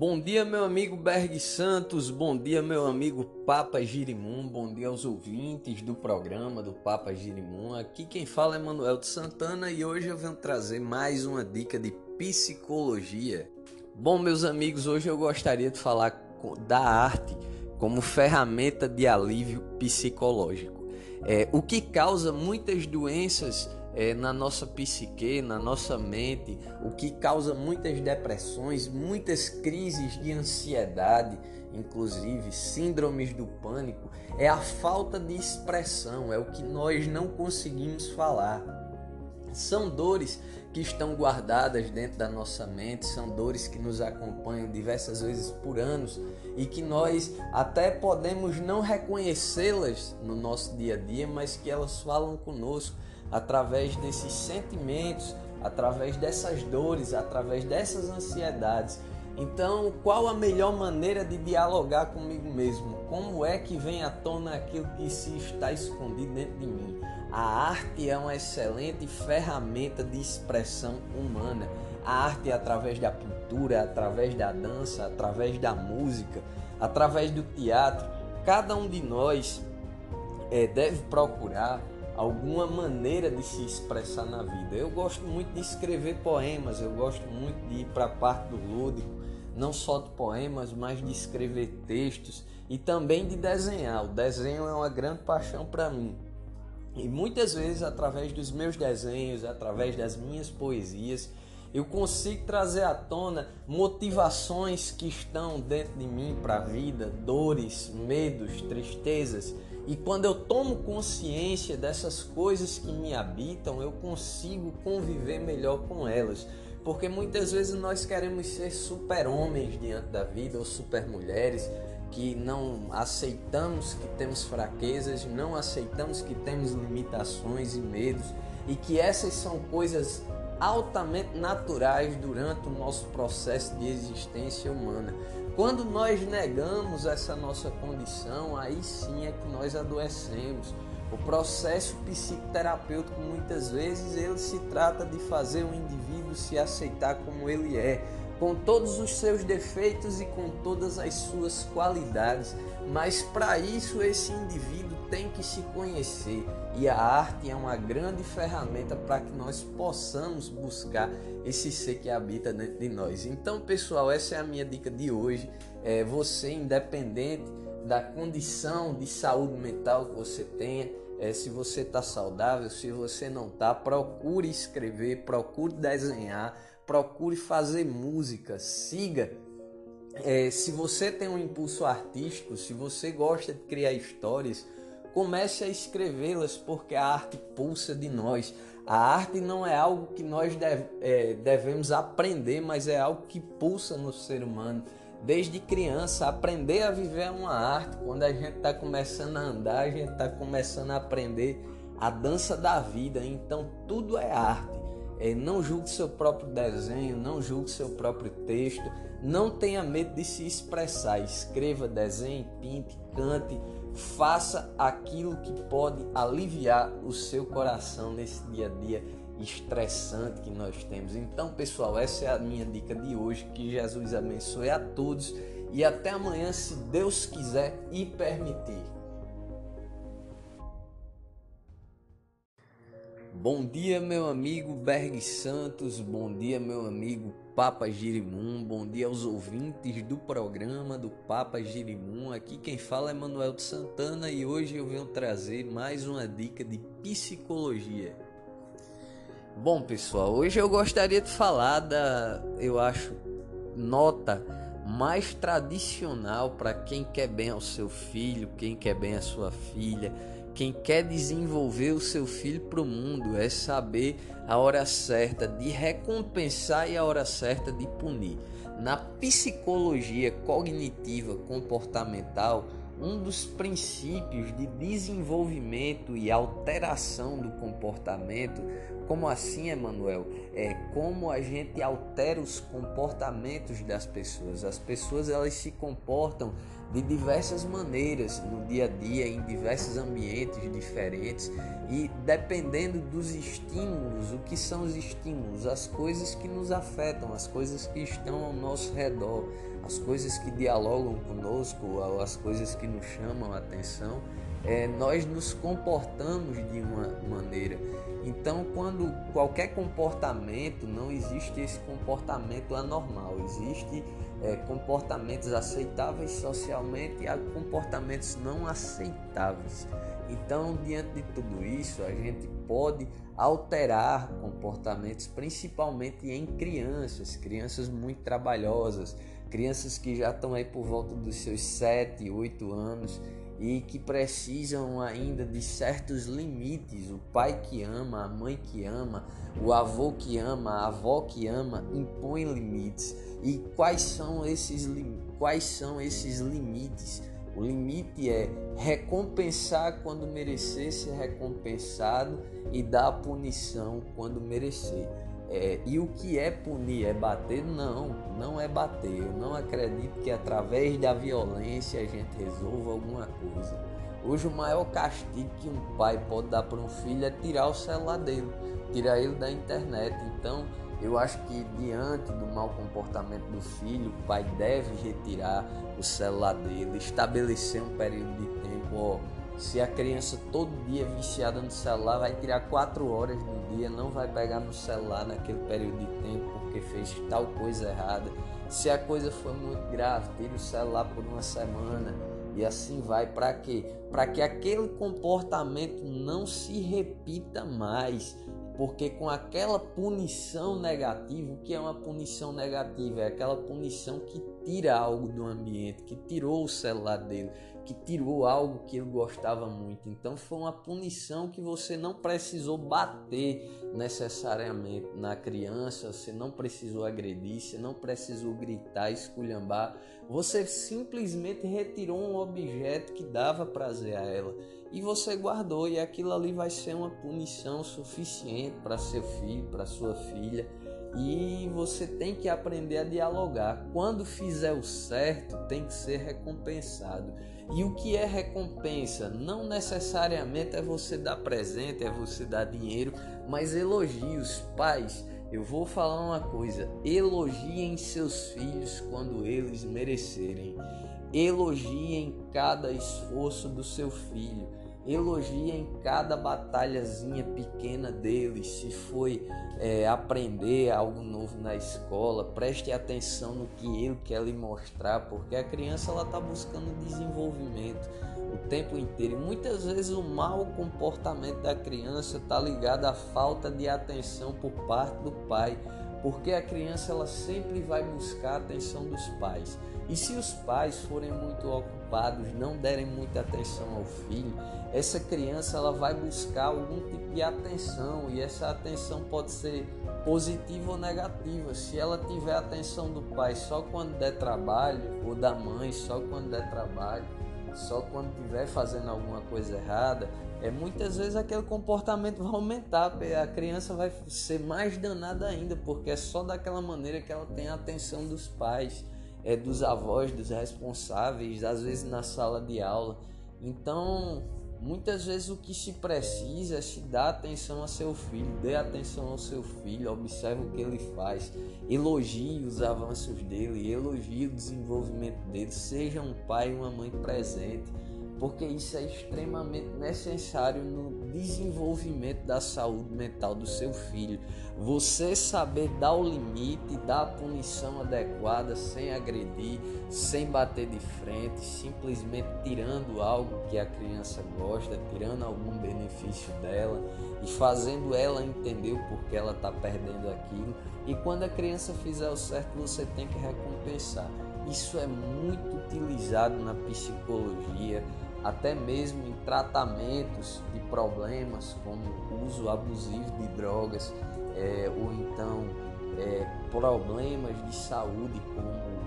Bom dia, meu amigo Berg Santos, bom dia, meu amigo Papa Girimum, bom dia aos ouvintes do programa do Papa Girimum. Aqui quem fala é Manuel de Santana e hoje eu venho trazer mais uma dica de psicologia. Bom, meus amigos, hoje eu gostaria de falar da arte como ferramenta de alívio psicológico. É, o que causa muitas doenças é, na nossa psique, na nossa mente, o que causa muitas depressões, muitas crises de ansiedade, inclusive síndromes do pânico, é a falta de expressão, é o que nós não conseguimos falar. São dores que estão guardadas dentro da nossa mente, são dores que nos acompanham diversas vezes por anos e que nós até podemos não reconhecê-las no nosso dia a dia, mas que elas falam conosco através desses sentimentos, através dessas dores, através dessas ansiedades. Então, qual a melhor maneira de dialogar comigo mesmo? Como é que vem à tona aquilo que se está escondido dentro de mim? A arte é uma excelente ferramenta de expressão humana. A arte é através da pintura, através da dança, através da música, através do teatro. Cada um de nós é, deve procurar alguma maneira de se expressar na vida. Eu gosto muito de escrever poemas, eu gosto muito de ir para a parte do lúdico, não só de poemas, mas de escrever textos e também de desenhar. O desenho é uma grande paixão para mim. E muitas vezes, através dos meus desenhos, através das minhas poesias, eu consigo trazer à tona motivações que estão dentro de mim para a vida, dores, medos, tristezas e quando eu tomo consciência dessas coisas que me habitam, eu consigo conviver melhor com elas. Porque muitas vezes nós queremos ser super-homens diante da vida ou super-mulheres que não aceitamos que temos fraquezas, não aceitamos que temos limitações e medos e que essas são coisas altamente naturais durante o nosso processo de existência humana. Quando nós negamos essa nossa condição, aí sim é que nós adoecemos. O processo psicoterapêutico muitas vezes ele se trata de fazer o indivíduo se aceitar como ele é, com todos os seus defeitos e com todas as suas qualidades. Mas para isso esse indivíduo tem que se conhecer e a arte é uma grande ferramenta para que nós possamos buscar esse ser que habita dentro de nós. Então, pessoal, essa é a minha dica de hoje. É você independente da condição de saúde mental que você tenha, é, se você está saudável, se você não está, procure escrever, procure desenhar, procure fazer música, siga. É, se você tem um impulso artístico, se você gosta de criar histórias, comece a escrevê-las, porque a arte pulsa de nós. A arte não é algo que nós é, devemos aprender, mas é algo que pulsa no ser humano. Desde criança, aprender a viver é uma arte. Quando a gente está começando a andar, a gente está começando a aprender a dança da vida. Então, tudo é arte. É, não julgue seu próprio desenho, não julgue seu próprio texto. Não tenha medo de se expressar. Escreva, desenhe, pinte, cante faça aquilo que pode aliviar o seu coração nesse dia a dia estressante que nós temos. Então, pessoal, essa é a minha dica de hoje. Que Jesus abençoe a todos e até amanhã, se Deus quiser e permitir. Bom dia, meu amigo Berg Santos. Bom dia, meu amigo Papa Girimum. Bom dia aos ouvintes do programa do Papa Girimum. Aqui quem fala é Manuel de Santana e hoje eu venho trazer mais uma dica de psicologia. Bom, pessoal, hoje eu gostaria de falar da, eu acho, nota mais tradicional para quem quer bem ao seu filho, quem quer bem à sua filha quem quer desenvolver o seu filho para o mundo é saber a hora certa de recompensar e a hora certa de punir. Na psicologia cognitiva comportamental, um dos princípios de desenvolvimento e alteração do comportamento. Como assim, Emanuel? É como a gente altera os comportamentos das pessoas. As pessoas elas se comportam de diversas maneiras no dia a dia, em diversos ambientes diferentes e dependendo dos estímulos, o que são os estímulos, as coisas que nos afetam, as coisas que estão ao nosso redor, as coisas que dialogam conosco, as coisas que nos chamam a atenção, é, nós nos comportamos de uma maneira. Então, quando qualquer comportamento, não existe esse comportamento anormal, existe é, comportamentos aceitáveis socialmente e comportamentos não aceitáveis. Então, diante de tudo isso, a gente pode alterar comportamentos, principalmente em crianças, crianças muito trabalhosas, crianças que já estão aí por volta dos seus 7, 8 anos e que precisam ainda de certos limites. O pai que ama, a mãe que ama, o avô que ama, a avó que ama, impõe limites. E quais são esses, quais são esses limites? O limite é recompensar quando merecer ser recompensado e dar punição quando merecer. É, e o que é punir? É bater? Não, não é bater. Eu não acredito que através da violência a gente resolva alguma coisa. Hoje o maior castigo que um pai pode dar para um filho é tirar o celular dele, tirar ele da internet. Então eu acho que diante do mau comportamento do filho, o pai deve retirar o celular dele, estabelecer um período de tempo. Ó, se a criança todo dia viciada no celular vai tirar quatro horas do dia, não vai pegar no celular naquele período de tempo porque fez tal coisa errada. Se a coisa for muito grave, tire o celular por uma semana e assim vai. Para quê? Para que aquele comportamento não se repita mais porque com aquela punição negativa, o que é uma punição negativa? É aquela punição que tira algo do ambiente, que tirou o celular dele, que tirou algo que ele gostava muito. Então foi uma punição que você não precisou bater necessariamente na criança, você não precisou agredir, você não precisou gritar, esculhambar, você simplesmente retirou um objeto que dava prazer a ela e você guardou e aquilo ali vai ser uma punição suficiente para seu filho, para sua filha. E você tem que aprender a dialogar. Quando fizer o certo, tem que ser recompensado. E o que é recompensa? Não necessariamente é você dar presente, é você dar dinheiro, mas elogios. Pais, eu vou falar uma coisa: elogiem seus filhos quando eles merecerem. Elogiem cada esforço do seu filho elogie em cada batalhazinha pequena dele, se foi é, aprender algo novo na escola, preste atenção no que ele quer lhe mostrar, porque a criança ela está buscando desenvolvimento o tempo inteiro. E muitas vezes o mau comportamento da criança está ligado à falta de atenção por parte do pai, porque a criança ela sempre vai buscar a atenção dos pais. E se os pais forem muito ocupados, não derem muita atenção ao filho, essa criança ela vai buscar algum tipo de atenção e essa atenção pode ser positiva ou negativa. Se ela tiver a atenção do pai só quando der trabalho ou da mãe só quando der trabalho, só quando estiver fazendo alguma coisa errada, é muitas vezes aquele comportamento vai aumentar, a criança vai ser mais danada ainda, porque é só daquela maneira que ela tem a atenção dos pais, é dos avós, dos responsáveis, às vezes na sala de aula. Então, Muitas vezes o que se precisa é se dar atenção a seu filho, dê atenção ao seu filho, observe o que ele faz, elogie os avanços dele, elogie o desenvolvimento dele, seja um pai e uma mãe presente porque isso é extremamente necessário no desenvolvimento da saúde mental do seu filho. Você saber dar o limite, dar a punição adequada, sem agredir, sem bater de frente, simplesmente tirando algo que a criança gosta, tirando algum benefício dela e fazendo ela entender o porquê ela está perdendo aquilo. E quando a criança fizer o certo, você tem que recompensar. Isso é muito utilizado na psicologia até mesmo em tratamentos de problemas como uso abusivo de drogas é, ou então é, problemas de saúde como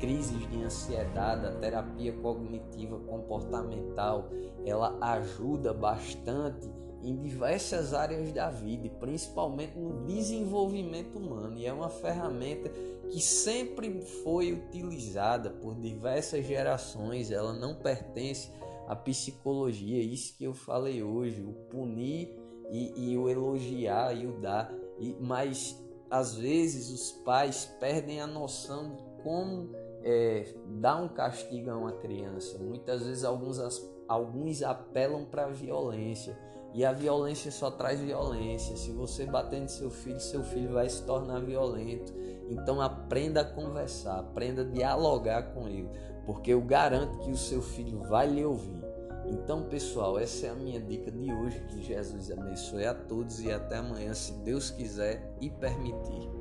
crises de ansiedade, a terapia cognitiva comportamental, ela ajuda bastante em diversas áreas da vida, principalmente no desenvolvimento humano, e é uma ferramenta que sempre foi utilizada por diversas gerações, ela não pertence à psicologia, isso que eu falei hoje, o punir e, e o elogiar e o dar, e, mas às vezes os pais perdem a noção de como é, dar um castigo a uma criança. Muitas vezes alguns, alguns apelam para a violência e a violência só traz violência. Se você bater no seu filho, seu filho vai se tornar violento. Então aprenda a conversar, aprenda a dialogar com ele, porque eu garanto que o seu filho vai lhe ouvir. Então, pessoal, essa é a minha dica de hoje. Que Jesus abençoe a todos e até amanhã, se Deus quiser e permitir.